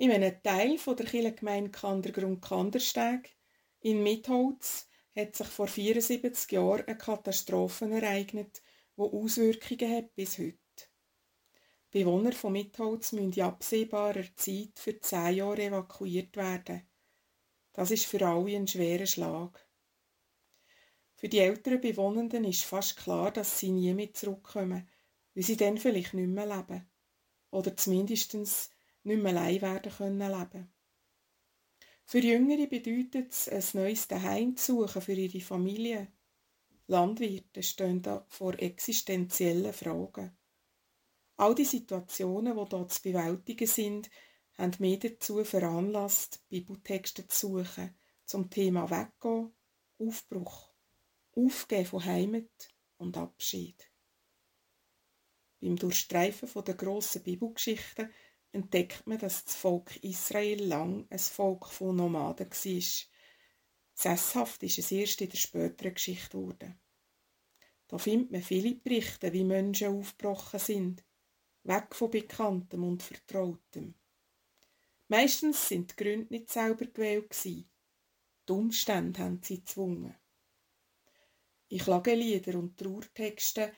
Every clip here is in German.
In einem Teil von der Kirchengemeinde Kandergrund Kandersteg in Mitholz hat sich vor 74 Jahren eine Katastrophe ereignet, die Auswirkungen hat bis heute. Die Bewohner von Mitholz müssen in absehbarer Zeit für zehn Jahre evakuiert werden. Das ist für alle ein schwerer Schlag. Für die älteren Bewohnenden ist fast klar, dass sie nie mehr zurückkommen, weil sie dann vielleicht nicht mehr leben. Oder zumindest nicht mehr allein werden können leben. Für Jüngere bedeutet es, ein neues Daheim zu suchen für ihre Familie. Landwirte stehen da vor existenziellen Fragen. All die Situationen, die dort zu bewältigen sind, haben mich dazu veranlasst, Bibeltexte zu suchen zum Thema Weggehen, Aufbruch, Aufgeben von Heimat und Abschied. Beim Durchstreifen der grossen Bibelgeschichten entdeckt man, dass das Volk Israel lang ein Volk von Nomaden war. Sesshaft ist es erst in der späteren Geschichte geworden. Da findet man viele Berichte, wie Menschen aufgebrochen sind, weg von Bekanntem und Vertrautem. Meistens sind die Gründe nicht selber gewählt Die Umstände haben sie gezwungen. In Klagelieder und Trauertexten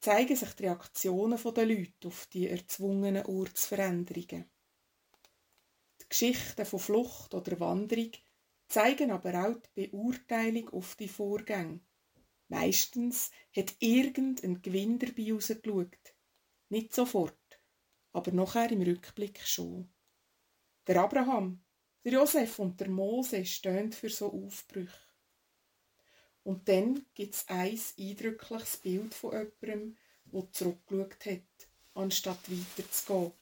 zeigen sich die Reaktionen der Leute auf die erzwungenen Ortsveränderungen. Die Geschichten von Flucht oder Wanderung zeigen aber auch die Beurteilung auf die Vorgänge. Meistens hat irgendein Gewinn dabei rausgeschaut. Nicht sofort, aber nachher im Rückblick schon. Der Abraham, der Josef und der Mose stehen für so Aufbrüche. Und dann gibt es ein eindrückliches Bild von jemandem, der zurückgeschaut hat, anstatt weiterzugehen.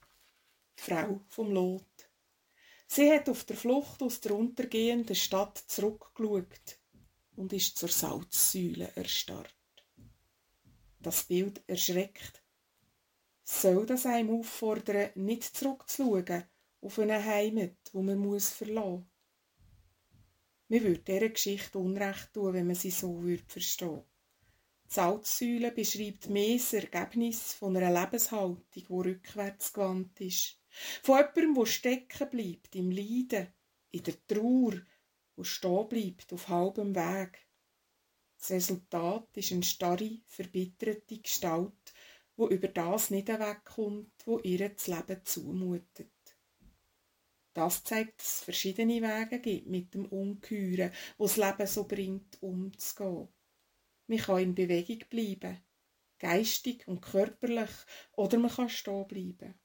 Die Frau vom Lot. Sie hat auf der Flucht aus der untergehenden Stadt zurückgeschaut und ist zur Salzsäule erstarrt. Das Bild erschreckt. Soll das einem auffordern, nicht zurückzuschauen auf eine Heimat, wo man muss verlassen mir würde dieser Geschichte Unrecht tun, wenn man sie so würde verstehen Die Salzsäule beschreibt mehr das Ergebnis von einer Lebenshaltung, die rückwärts gewandt ist. Von jemandem, der stecken bleibt im Leiden, in der Trauer, wo stehen bleibt auf halbem Weg. Das Resultat ist eine starre, verbitterte Gestalt, wo über das nicht wegkommt, wo ihr das Leben zumutet. Das zeigt, dass es verschiedene Wege gibt, mit dem Ungeheuren, wo das Leben so bringt, umzugehen. Man kann in Bewegung bleiben, geistig und körperlich, oder man kann stehen bleiben.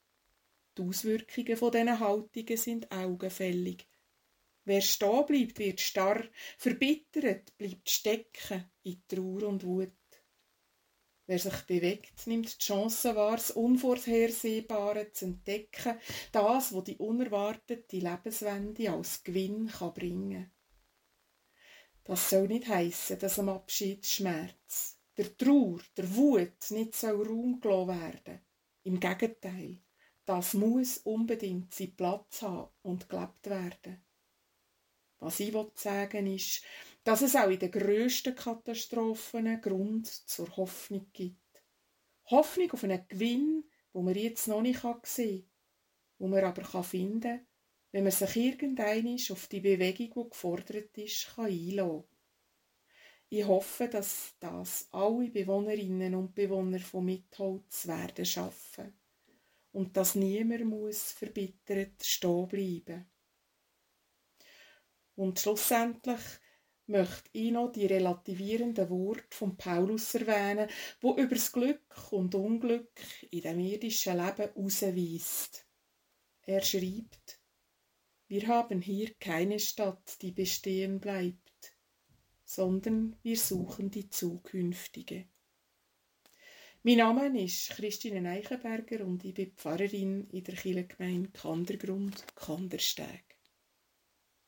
Die Auswirkungen von diesen Haltungen sind augenfällig. Wer stehen bleibt, wird starr, verbittert, bleibt stecken in Trauer und Wut. Wer sich bewegt, nimmt die Chance wahr, das Unvorhersehbare zu entdecken, das, wo die unerwartete Lebenswende als Gewinn kann bringen Das soll nicht heißen, dass am Abschiedsschmerz, der Trauer, der Wut nicht soll Raum gelassen werden. Im Gegenteil, das muss unbedingt seinen Platz haben und gelebt werden. Was ich sagen will, ist, dass es auch in den grössten Katastrophen Grund zur Hoffnung gibt. Hoffnung auf einen Gewinn, wo man jetzt noch nicht sehen kann, wo man aber finden kann, wenn man sich irgendeinisch auf die Bewegung, die gefordert ist, kann kann. Ich hoffe, dass das alle Bewohnerinnen und Bewohner von Mitholz werden schaffen und dass niemand muss verbittert stehen bleiben. Und schlussendlich möchte ich noch die relativierenden Worte von Paulus erwähnen, wo über das Glück und Unglück in dem irdischen Leben ausweist. Er schreibt, wir haben hier keine Stadt, die bestehen bleibt, sondern wir suchen die zukünftige. Mein Name ist Christine Eichenberger und ich bin Pfarrerin in der Kirchengemeinde Kandergrund, Kandersteg.